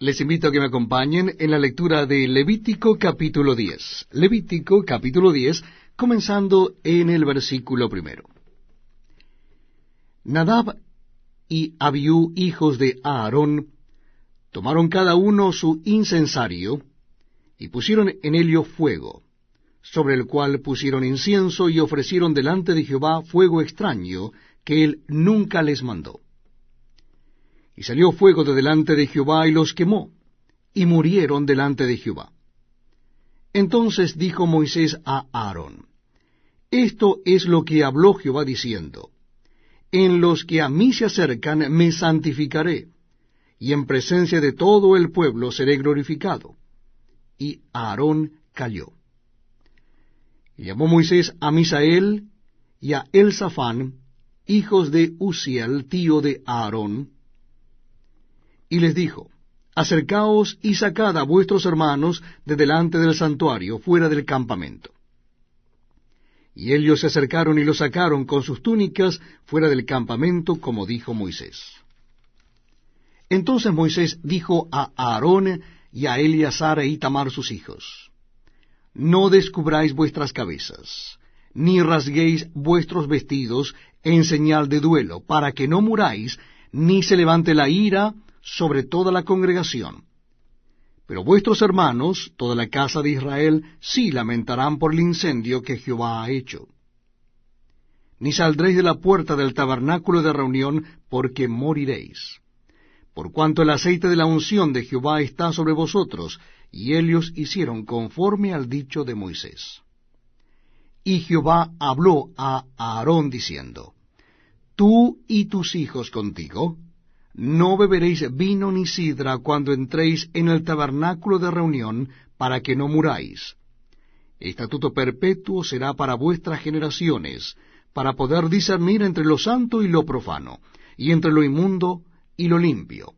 Les invito a que me acompañen en la lectura de Levítico capítulo 10. Levítico capítulo 10, comenzando en el versículo primero. Nadab y Abiú, hijos de Aarón, tomaron cada uno su incensario y pusieron en ello fuego, sobre el cual pusieron incienso y ofrecieron delante de Jehová fuego extraño que él nunca les mandó. Y salió fuego de delante de Jehová y los quemó, y murieron delante de Jehová. Entonces dijo Moisés a Aarón, Esto es lo que habló Jehová diciendo, En los que a mí se acercan me santificaré, y en presencia de todo el pueblo seré glorificado. Y Aarón calló. Y llamó Moisés a Misael y a Elzafán, hijos de Uziel, tío de Aarón, y les dijo, Acercaos y sacad a vuestros hermanos de delante del santuario, fuera del campamento. Y ellos se acercaron y los sacaron con sus túnicas fuera del campamento, como dijo Moisés. Entonces Moisés dijo a Aarón y a Eleazar e Itamar sus hijos, No descubráis vuestras cabezas, ni rasguéis vuestros vestidos en señal de duelo, para que no muráis, ni se levante la ira sobre toda la congregación. Pero vuestros hermanos, toda la casa de Israel, sí lamentarán por el incendio que Jehová ha hecho. Ni saldréis de la puerta del tabernáculo de reunión, porque moriréis. Por cuanto el aceite de la unción de Jehová está sobre vosotros, y ellos hicieron conforme al dicho de Moisés. Y Jehová habló a Aarón diciendo, Tú y tus hijos contigo, no beberéis vino ni sidra cuando entréis en el tabernáculo de reunión, para que no muráis. Estatuto perpetuo será para vuestras generaciones, para poder discernir entre lo santo y lo profano, y entre lo inmundo y lo limpio,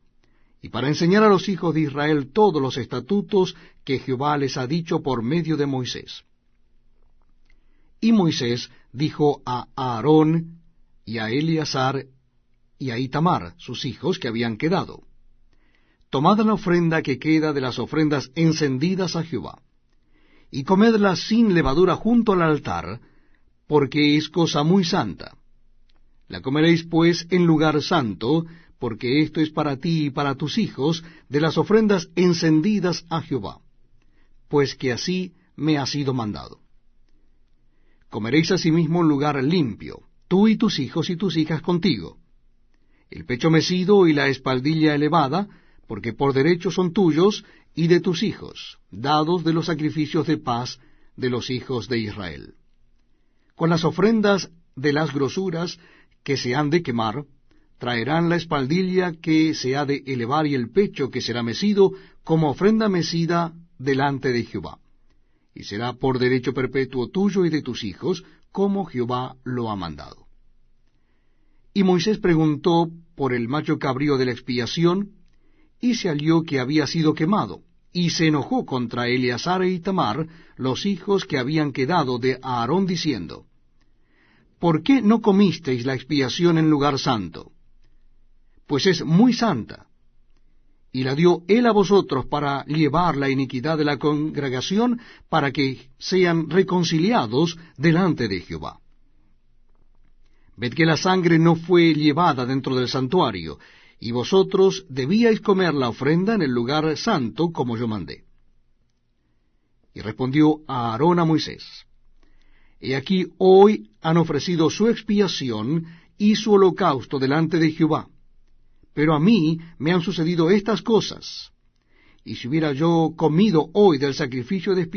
y para enseñar a los hijos de Israel todos los estatutos que Jehová les ha dicho por medio de Moisés. Y Moisés dijo a Aarón y a Eleazar y a Itamar, sus hijos que habían quedado. Tomad la ofrenda que queda de las ofrendas encendidas a Jehová, y comedla sin levadura junto al altar, porque es cosa muy santa. La comeréis pues en lugar santo, porque esto es para ti y para tus hijos de las ofrendas encendidas a Jehová, pues que así me ha sido mandado. Comeréis asimismo en lugar limpio, tú y tus hijos y tus hijas contigo el pecho mecido y la espaldilla elevada, porque por derecho son tuyos y de tus hijos, dados de los sacrificios de paz de los hijos de Israel. Con las ofrendas de las grosuras que se han de quemar, traerán la espaldilla que se ha de elevar y el pecho que será mecido como ofrenda mecida delante de Jehová. Y será por derecho perpetuo tuyo y de tus hijos, como Jehová lo ha mandado. Y Moisés preguntó por el macho cabrío de la expiación, y se halló que había sido quemado, y se enojó contra Eleazar y Tamar, los hijos que habían quedado de Aarón, diciendo, ¿Por qué no comisteis la expiación en lugar santo? Pues es muy santa, y la dio él a vosotros para llevar la iniquidad de la congregación, para que sean reconciliados delante de Jehová. Ved que la sangre no fue llevada dentro del santuario, y vosotros debíais comer la ofrenda en el lugar santo, como yo mandé. Y respondió a Aarón a Moisés, He aquí hoy han ofrecido su expiación y su holocausto delante de Jehová, pero a mí me han sucedido estas cosas. Y si hubiera yo comido hoy del sacrificio de expiación,